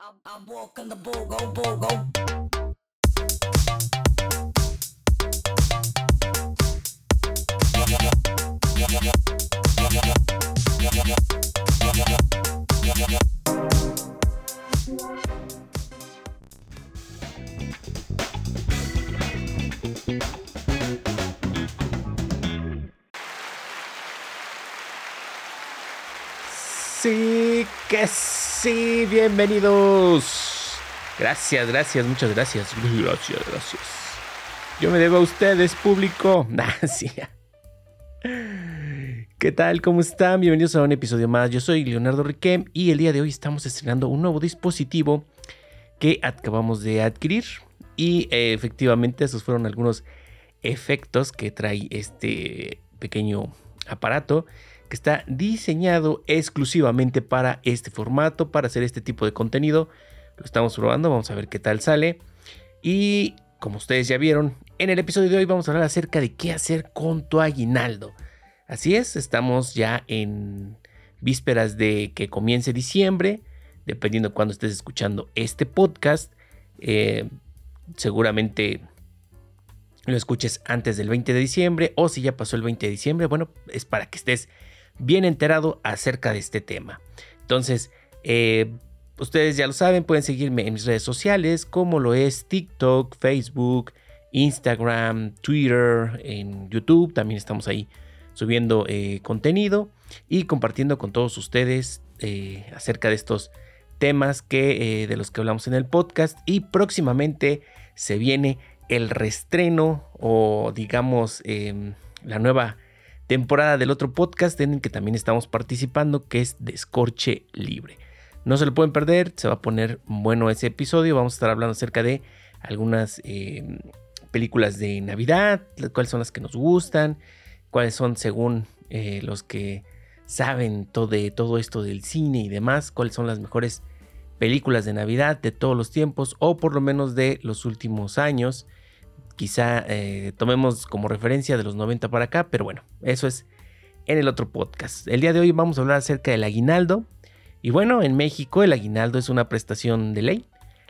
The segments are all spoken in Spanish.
I'm walking the bogo bogo. Yes. Sí, bienvenidos. Gracias, gracias, muchas gracias. Gracias, gracias. Yo me debo a ustedes, público. Nah, sí. ¿Qué tal? ¿Cómo están? Bienvenidos a un episodio más. Yo soy Leonardo Riquem y el día de hoy estamos estrenando un nuevo dispositivo que acabamos de adquirir. Y eh, efectivamente esos fueron algunos efectos que trae este pequeño aparato que está diseñado exclusivamente para este formato, para hacer este tipo de contenido. Lo estamos probando, vamos a ver qué tal sale. Y como ustedes ya vieron, en el episodio de hoy vamos a hablar acerca de qué hacer con tu aguinaldo. Así es, estamos ya en vísperas de que comience diciembre, dependiendo de cuándo estés escuchando este podcast. Eh, seguramente lo escuches antes del 20 de diciembre o si ya pasó el 20 de diciembre, bueno, es para que estés bien enterado acerca de este tema. Entonces, eh, ustedes ya lo saben, pueden seguirme en mis redes sociales como lo es TikTok, Facebook, Instagram, Twitter, en YouTube, también estamos ahí subiendo eh, contenido y compartiendo con todos ustedes eh, acerca de estos temas que, de los que hablamos en el podcast y próximamente se viene el restreno o digamos em, la nueva temporada del otro podcast en el que también estamos participando, que es Descorche Libre. No se lo pueden perder, se va a poner bueno ese episodio. Vamos a estar hablando acerca de algunas eh, películas de Navidad, cuáles son las que nos gustan, cuáles son según eh, los que saben todo, de todo esto del cine y demás, cuáles son las mejores películas de Navidad de todos los tiempos o por lo menos de los últimos años quizá eh, tomemos como referencia de los 90 para acá, pero bueno, eso es en el otro podcast. El día de hoy vamos a hablar acerca del aguinaldo. Y bueno, en México el aguinaldo es una prestación de ley,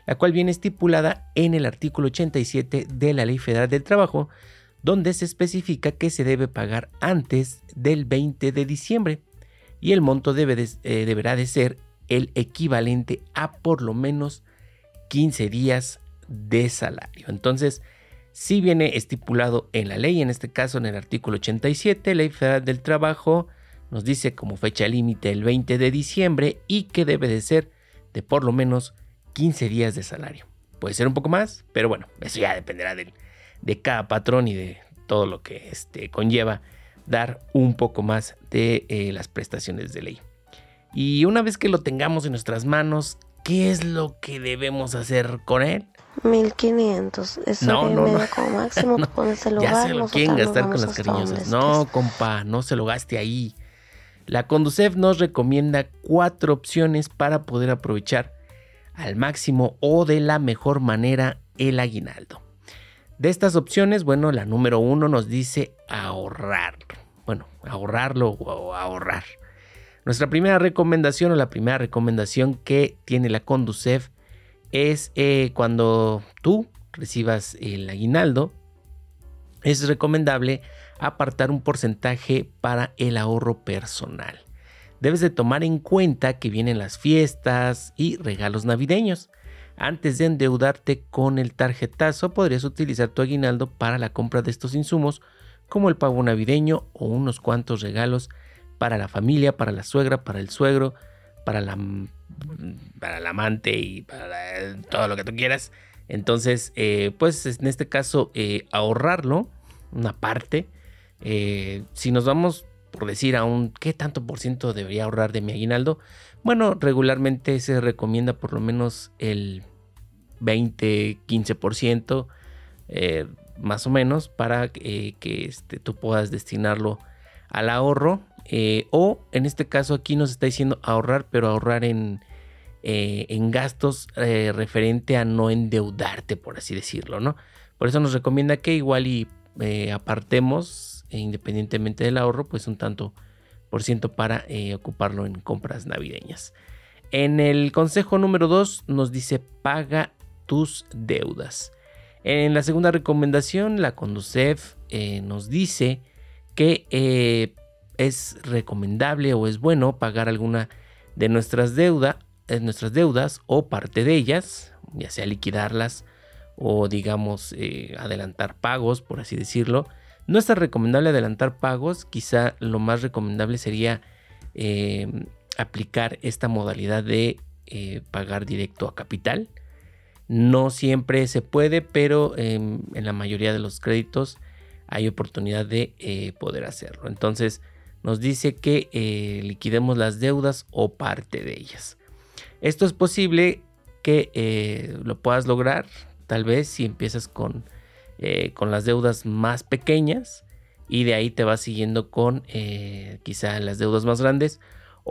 la cual viene estipulada en el artículo 87 de la Ley Federal del Trabajo, donde se especifica que se debe pagar antes del 20 de diciembre y el monto eh, deberá de ser el equivalente a por lo menos 15 días de salario. Entonces, si viene estipulado en la ley, en este caso en el artículo 87, Ley Federal del Trabajo, nos dice como fecha límite el 20 de diciembre y que debe de ser de por lo menos 15 días de salario. Puede ser un poco más, pero bueno, eso ya dependerá de, de cada patrón y de todo lo que este, conlleva dar un poco más de eh, las prestaciones de ley. Y una vez que lo tengamos en nuestras manos, ¿qué es lo que debemos hacer con él? 1500. Eso No, no, no. como máximo No, ponérselo ya hogar, se lo quieren gastar con las cariñosas. No, compa, no se lo gaste ahí. La Conducef nos recomienda cuatro opciones para poder aprovechar al máximo o de la mejor manera el aguinaldo. De estas opciones, bueno, la número uno nos dice ahorrar. Bueno, ahorrarlo o ahorrar. Nuestra primera recomendación o la primera recomendación que tiene la Conducef es eh, cuando tú recibas el aguinaldo, es recomendable apartar un porcentaje para el ahorro personal. Debes de tomar en cuenta que vienen las fiestas y regalos navideños. Antes de endeudarte con el tarjetazo, podrías utilizar tu aguinaldo para la compra de estos insumos, como el pavo navideño o unos cuantos regalos para la familia, para la suegra, para el suegro, para la, para la amante y para todo lo que tú quieras. Entonces, eh, pues en este caso, eh, ahorrarlo, una parte. Eh, si nos vamos, por decir, a un qué tanto por ciento debería ahorrar de mi aguinaldo, bueno, regularmente se recomienda por lo menos el 20, 15%, eh, más o menos, para que este, tú puedas destinarlo al ahorro. Eh, o en este caso aquí nos está diciendo ahorrar, pero ahorrar en, eh, en gastos eh, referente a no endeudarte, por así decirlo, ¿no? Por eso nos recomienda que igual y apartemos, eh, independientemente del ahorro, pues un tanto por ciento para ocuparlo en compras navideñas. En el consejo número 2 nos dice paga tus deudas. En la segunda recomendación, la Conducef nos dice que es recomendable o es bueno pagar alguna de nuestras, deuda, eh, nuestras deudas o parte de ellas, ya sea liquidarlas o digamos adelantar pagos, por así decirlo. No es tan recomendable adelantar pagos, quizá lo más recomendable sería aplicar esta modalidad de eh, pagar directo a capital. No siempre se puede, pero en la mayoría de los créditos hay oportunidad de eh, poder hacerlo. Entonces nos dice que eh, liquidemos las deudas o parte de ellas. Esto es posible que lo puedas lograr, tal vez si empiezas con, con las deudas más pequeñas y de ahí te vas siguiendo con quizá las deudas más grandes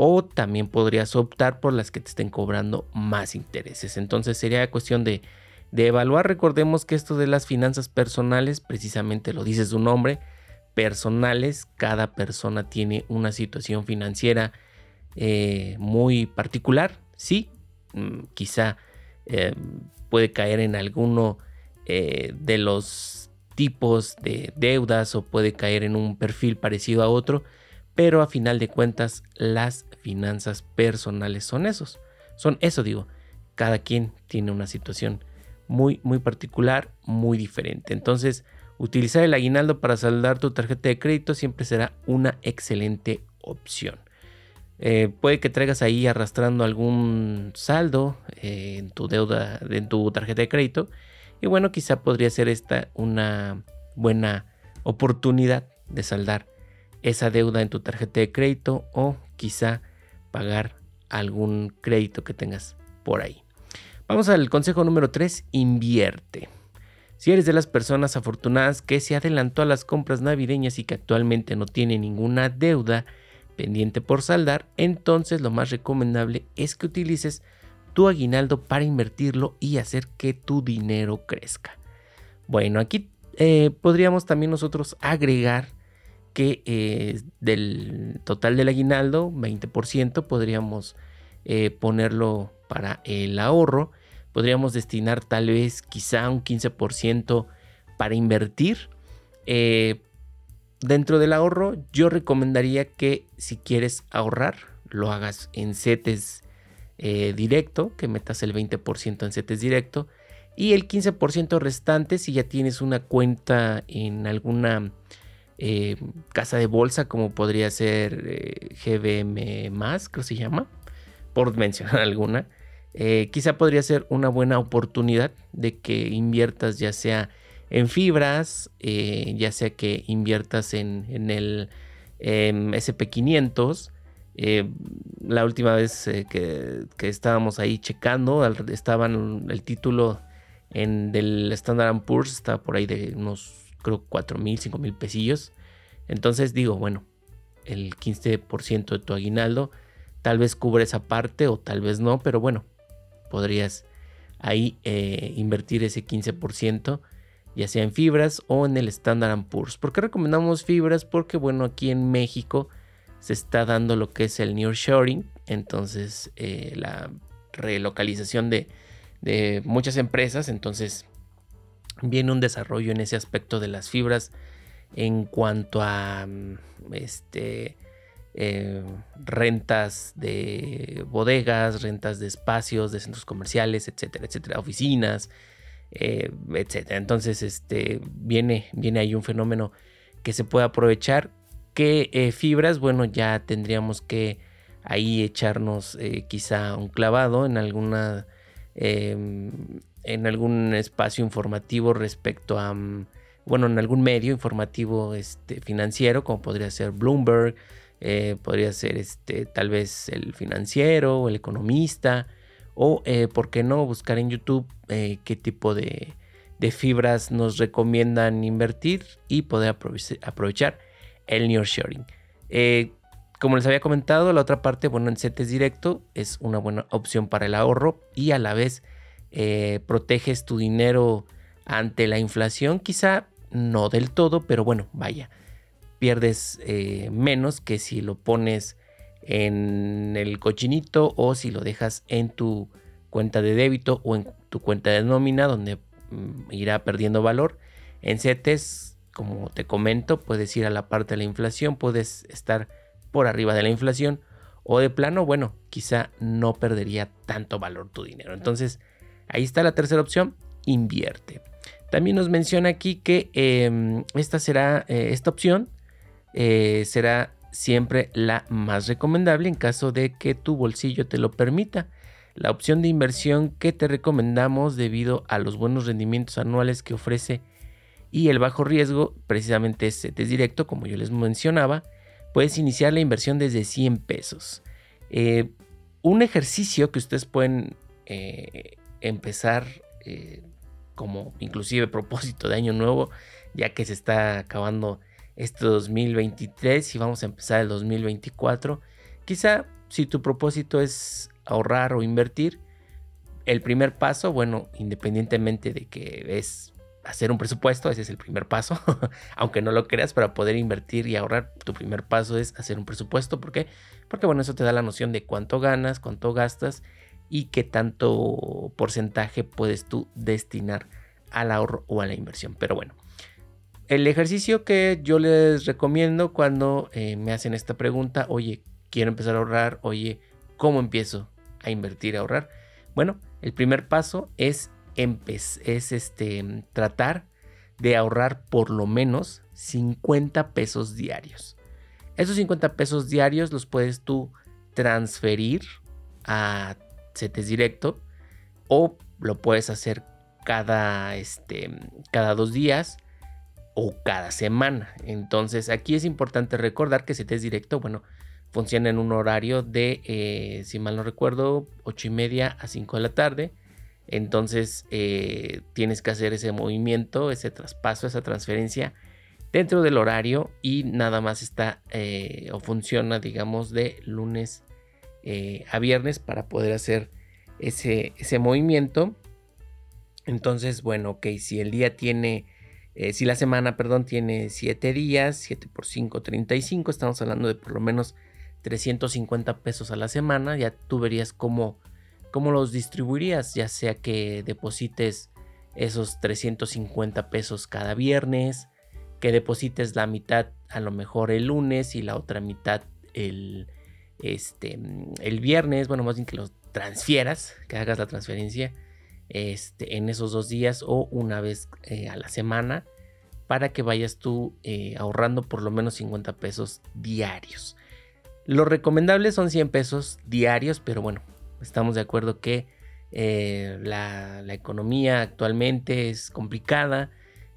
o también podrías optar por las que te estén cobrando más intereses. Entonces sería cuestión de, evaluar. Recordemos que esto de las finanzas personales, precisamente lo dice su nombre, personales, cada persona tiene una situación financiera eh, muy particular, sí, mm, quizá eh, puede caer en alguno eh, de los tipos de deudas o puede caer en un perfil parecido a otro, pero a final de cuentas las finanzas personales son esos. Son eso digo, cada quien tiene una situación muy muy particular, muy diferente. Entonces, utilizar el aguinaldo para saldar tu tarjeta de crédito siempre será una excelente opción. Eh, puede que traigas ahí arrastrando algún saldo eh, en tu deuda, en tu tarjeta de crédito. Y bueno, quizá podría ser esta una buena oportunidad de saldar esa deuda en tu tarjeta de crédito o quizá pagar algún crédito que tengas por ahí. Vamos al consejo número 3, invierte. Si eres de las personas afortunadas que se adelantó a las compras navideñas y que actualmente no tiene ninguna deuda pendiente por saldar, entonces lo más recomendable es que utilices tu aguinaldo para invertirlo y hacer que tu dinero crezca. Bueno, aquí eh, podríamos también nosotros agregar que eh, del total del aguinaldo, 20% podríamos eh, ponerlo para el ahorro. Podríamos destinar tal vez quizá un 15% para invertir. Eh, dentro del ahorro, yo recomendaría que si quieres ahorrar, lo hagas en CETES directo, que metas el 20% en CETES directo. Y el 15% restante, si ya tienes una cuenta en alguna eh, casa de bolsa como podría ser eh, GBM creo que se llama, por mencionar alguna. Eh, quizá podría ser una buena oportunidad de que inviertas ya sea en fibras, ya sea que inviertas en, el SP500. la última vez que, estábamos ahí checando, estaban el título en, del Standard Poor's, está por ahí de unos creo 4 mil, 5 mil pesillos. Entonces digo, bueno, el 15% de tu aguinaldo tal vez cubre esa parte o tal vez no, pero bueno, podrías ahí eh, invertir ese 15%, ya sea en fibras o en el Standard Poor's. ¿Por qué recomendamos fibras? Porque bueno, aquí en México se está dando lo que es el nearshoring, entonces eh, la relocalización de, de muchas empresas, entonces viene un desarrollo en ese aspecto de las fibras en cuanto a mm, este, eh, rentas de bodegas, rentas de espacios, de centros comerciales, etcétera, etcétera, oficinas, eh, etcétera. Entonces, este, viene, viene ahí un fenómeno que se puede aprovechar. Que eh, fibras, bueno, ya tendríamos que ahí echarnos quizá un clavado en alguna em, en algún espacio informativo respecto a, mm, bueno, en algún medio informativo este, financiero, como podría ser Bloomberg, eh, podría ser este, tal vez el financiero o el economista, o, eh, ¿por qué no?, buscar en YouTube eh, qué tipo de, fibras nos recomiendan invertir y poder aprovechar el nearshoring. como les había comentado, la otra parte, bueno, en CETES directo es una buena opción para el ahorro y a la vez proteges tu dinero ante la inflación, quizá no del todo, pero bueno, vaya, pierdes eh, menos que si lo pones en el cochinito o si lo dejas en tu cuenta de débito o en tu cuenta de nómina donde mm, irá perdiendo valor. En CETES, como te comento, puedes ir a la parte de la inflación, puedes estar por arriba de la inflación o de plano, bueno, quizá no perdería tanto valor tu dinero. Entonces, ahí está la tercera opción, invierte. También nos menciona aquí que em, esta será, eh, esta opción eh, será siempre la más recomendable en caso de que tu bolsillo te lo permita. La opción de inversión que te recomendamos debido a los buenos rendimientos anuales que ofrece y el bajo riesgo, precisamente es CETES directo, como yo les mencionaba, puedes iniciar la inversión desde 100 pesos. Eh, un ejercicio que ustedes pueden eh, empezar como inclusive propósito de año nuevo, ya que se está acabando este 2023 y vamos a empezar el 2024. Quizá si tu propósito es ahorrar o invertir, el primer paso, bueno, independientemente de que es hacer un presupuesto, ese es el primer paso, aunque no lo creas, para poder invertir y ahorrar, tu primer paso es hacer un presupuesto, ¿por qué? Porque bueno, eso te da la noción de cuánto ganas, cuánto gastas y qué tanto porcentaje puedes tú destinar al ahorro o a la inversión. Pero bueno, el ejercicio que yo les recomiendo cuando eh, me hacen esta pregunta, oye, quiero empezar a ahorrar, oye, ¿cómo empiezo a invertir, a ahorrar? Bueno, el primer paso es, es este, tratar de ahorrar por lo menos 50 pesos diarios. Esos 50 pesos diarios los puedes tú transferir a CETES directo o lo puedes hacer cada, este, cada dos días o cada semana. Entonces aquí es importante recordar que CETES directo, bueno, funciona en un horario de, eh, si mal no recuerdo, 8 y media a 5 de la tarde. Entonces eh, tienes que hacer ese movimiento, ese traspaso, esa transferencia dentro del horario y nada más está eh, o funciona, digamos, de lunes a viernes para poder hacer ese, ese movimiento. Entonces, bueno, ok, si el día tiene eh, si la semana, perdón, tiene 7 días, 7 por 5, 35, estamos hablando de por lo menos 350 pesos a la semana. Ya tú verías cómo, cómo los distribuirías, ya sea que deposites esos 350 pesos cada viernes, que deposites la mitad a lo mejor el lunes y la otra mitad el, este, el viernes, bueno, más bien que los transfieras, que hagas la transferencia este, en esos dos días o una vez eh, a la semana para que vayas tú eh, ahorrando por lo menos 50 pesos diarios. Lo recomendable son 100 pesos diarios, pero bueno, estamos de acuerdo que eh, la, economía actualmente es complicada,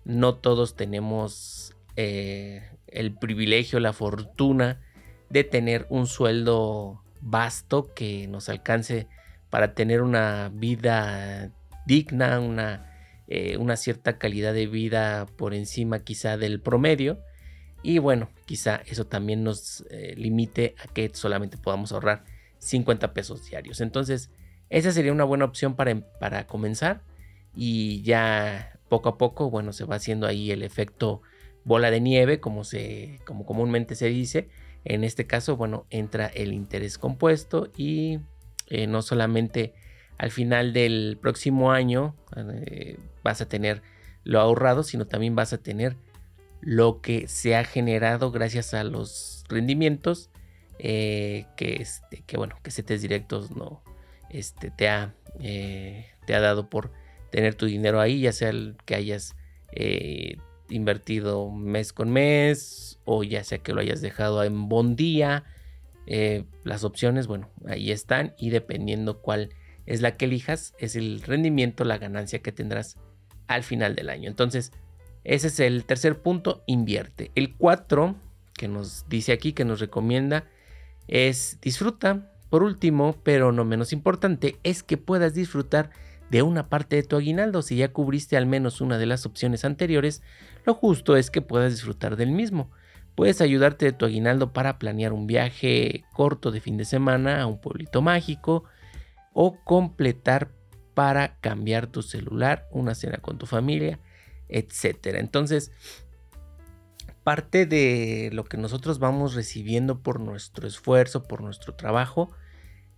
no todos tenemos el privilegio, la fortuna de tener un sueldo vasto que nos alcance para tener una vida digna, una, eh, una cierta calidad de vida por encima quizá del promedio. Y bueno, quizá eso también nos eh, limite a que solamente podamos ahorrar 50 pesos diarios. Entonces, esa sería una buena opción para, para comenzar. Y ya poco a poco, bueno, se va haciendo ahí el efecto bola de nieve, como, se, como comúnmente se dice. En este caso, bueno, entra el interés compuesto y eh, no solamente al final del próximo año eh, vas a tener lo ahorrado, sino también vas a tener lo que se ha generado gracias a los rendimientos eh, que, este, bueno, que CETES directos no este, te, ha, eh, te ha dado por tener tu dinero ahí, ya sea el que hayas invertido mes con mes o ya sea que lo hayas dejado en bon día. las opciones, bueno, ahí están y dependiendo cuál es la que elijas, es el rendimiento, la ganancia que tendrás al final del año. Entonces, ese es el tercer punto, invierte. El cuatro que nos dice aquí, que nos recomienda, es disfruta. Por último, pero no menos importante, es que puedas disfrutar de una parte de tu aguinaldo. Si ya cubriste al menos una de las opciones anteriores, lo justo es que puedas disfrutar del mismo. Puedes ayudarte de tu aguinaldo para planear un viaje corto de fin de semana a un pueblito mágico, o completar para cambiar tu celular, una cena con tu familia, etcétera. Entonces, parte de lo que nosotros vamos recibiendo por nuestro esfuerzo, por nuestro trabajo,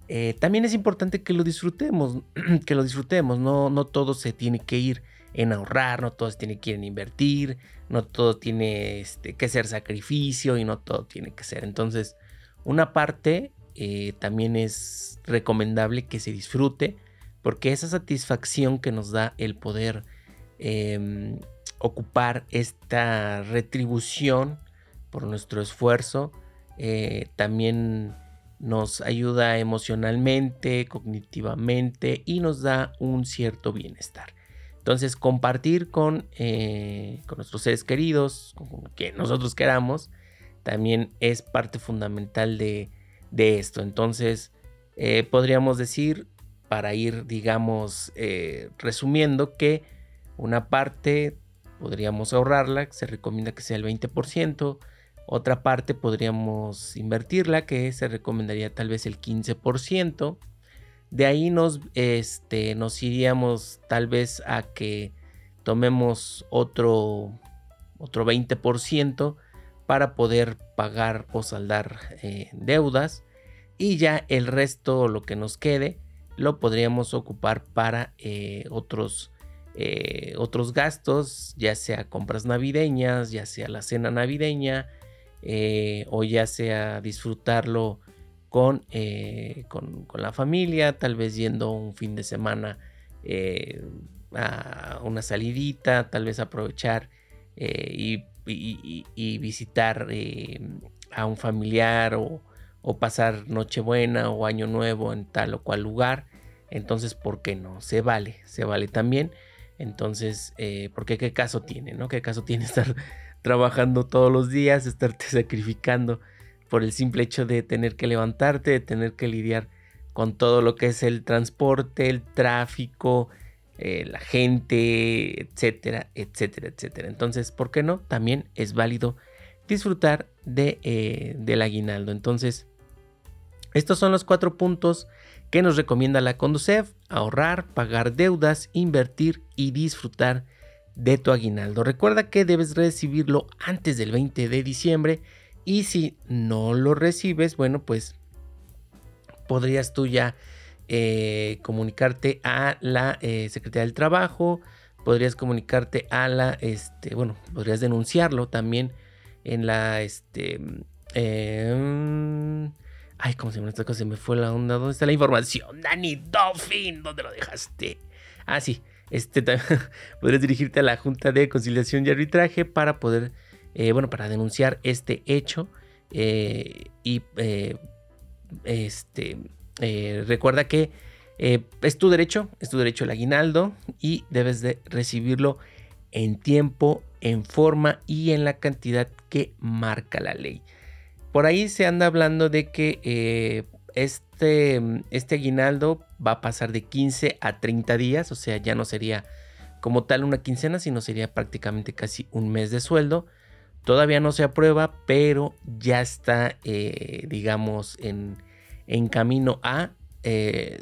eh, también es importante que lo disfrutemos, que lo disfrutemos, no, no todo se tiene que ir en ahorrar, no todo se tiene que ir en invertir, no todo tiene este, que ser sacrificio y no todo tiene que ser. Entonces, una parte eh, también es recomendable que se disfrute porque esa satisfacción que nos da el poder em, ocupar esta retribución por nuestro esfuerzo eh, también nos ayuda emocionalmente, cognitivamente y nos da un cierto bienestar. Entonces, compartir con, eh, con nuestros seres queridos, con que nosotros queramos, también es parte fundamental de, esto. Entonces, eh, podríamos decir, para ir, digamos, eh, resumiendo, que una parte podríamos ahorrarla, se recomienda que sea el 20%, otra parte podríamos invertirla, que se recomendaría tal vez el 15%. De ahí nos, este, nos iríamos tal vez a que tomemos otro, otro 20% para poder pagar o saldar eh, deudas. Y ya el resto, lo que nos quede, lo podríamos ocupar para eh, otros, eh, otros gastos, ya sea compras navideñas, ya sea la cena navideña, o ya sea disfrutarlo eh, con, con, la familia, tal vez yendo un fin de semana a una salidita, tal vez aprovechar y, visitar a un familiar o, pasar Nochebuena o Año Nuevo en tal o cual lugar. Entonces, ¿por qué no? Se vale, se vale también. Entonces, porque qué caso tiene, ¿no? ¿Qué caso tiene estar trabajando todos los días, estarte sacrificando por el simple hecho de tener que levantarte, de tener que lidiar con todo lo que es el transporte, el tráfico, eh, la gente, etcétera, etcétera, etcétera. Entonces, ¿por qué no? También es válido disfrutar de, eh, del aguinaldo. Entonces, estos son los cuatro puntos que nos recomienda la Conducef. Ahorrar, pagar deudas, invertir y disfrutar de tu aguinaldo. Recuerda que debes recibirlo antes del 20 de diciembre y si no lo recibes, bueno, pues podrías tú ya eh, comunicarte a la eh, Secretaría del Trabajo, podrías comunicarte a la, este, bueno, podrías denunciarlo también en la, este, em, ay, ¿cómo se llama esta cosa? Se me fue la onda. ¿Dónde está la información? Dani Dolphin, ¿dónde lo dejaste? Ah, sí, este, podrías dirigirte a la Junta de Conciliación y Arbitraje para poder, eh, bueno, para denunciar este hecho. Eh, y eh, recuerda que es tu derecho, es tu derecho el aguinaldo y debes de recibirlo en tiempo, en forma y en la cantidad que marca la ley. Por ahí se anda hablando de que este, este aguinaldo va a pasar de 15 a 30 días, o sea, ya no sería como tal una quincena, sino sería prácticamente casi un mes de sueldo. Todavía no se aprueba, pero ya está, eh, digamos, en, camino a... Eh,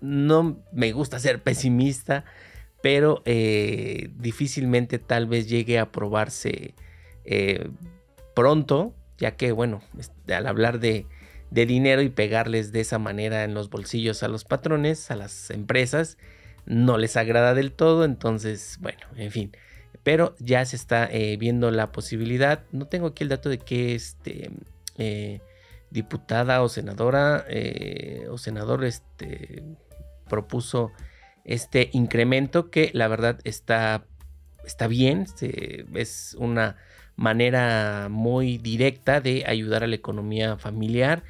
no me gusta ser pesimista, pero eh, difícilmente tal vez llegue a aprobarse pronto, ya que, bueno, al hablar de, de dinero y pegarles de esa manera en los bolsillos a los patrones, a las empresas, no les agrada del todo, entonces, bueno, en fin. Pero ya se está eh, viendo la posibilidad, no tengo aquí el dato de que este, eh, diputada o senadora eh, o senador este, propuso este incremento que la verdad está, está bien, es una manera muy directa de ayudar a la economía familiar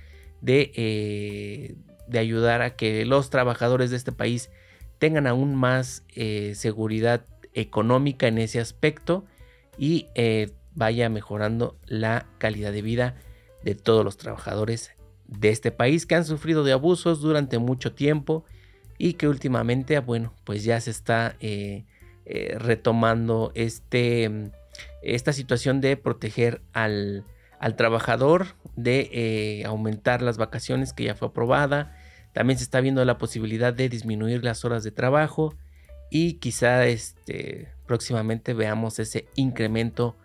eh, de, ayudar a que los trabajadores de este país tengan aún más eh, seguridad económica en ese aspecto y vaya mejorando la calidad de vida de todos los trabajadores de este país que han sufrido de abusos durante mucho tiempo y que últimamente, bueno, pues ya se está retomando este, esta situación de proteger al, al trabajador de eh, aumentar las vacaciones que ya fue aprobada. También se está viendo la posibilidad de disminuir las horas de trabajo y quizá este, próximamente veamos ese incremento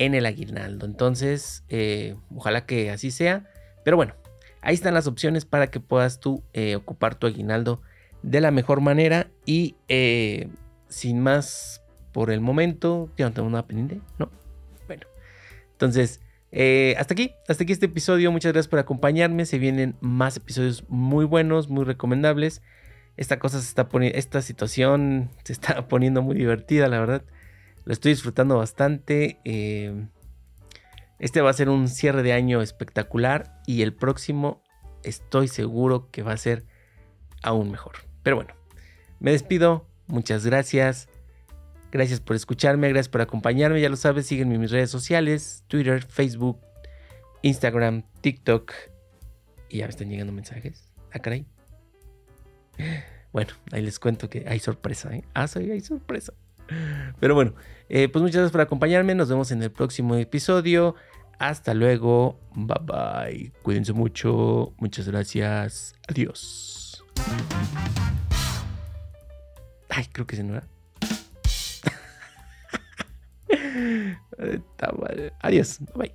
en el aguinaldo. Entonces, eh, ojalá que así sea. Pero bueno, ahí están las opciones para que puedas tú eh, ocupar tu aguinaldo de la mejor manera. Y eh, sin más por el momento, tengo nada pendiente, ¿no? Bueno, entonces, hasta aquí, hasta aquí este episodio. Muchas gracias por acompañarme. Se vienen más episodios muy buenos, muy recomendables. Esta cosa se está poniendo, esta situación se está poniendo muy divertida, la verdad. Lo estoy disfrutando bastante. Eh, este va a ser un cierre de año espectacular y el próximo estoy seguro que va a ser aún mejor. Pero bueno, me despido. Muchas gracias. Gracias por escucharme, gracias por acompañarme. Ya lo sabes, sígueme en mis redes sociales, Twitter, Facebook, Instagram, TikTok. Y ya me están llegando mensajes. Ah, caray. Bueno, ahí les cuento que hay sorpresa, ¿eh? Ah, sí, hay sorpresa. Pero bueno, eh, pues muchas gracias por acompañarme. Nos vemos en el próximo episodio. Hasta luego. Bye bye. Cuídense mucho. Muchas gracias. Adiós. Ay, creo que se no. Adiós. Bye.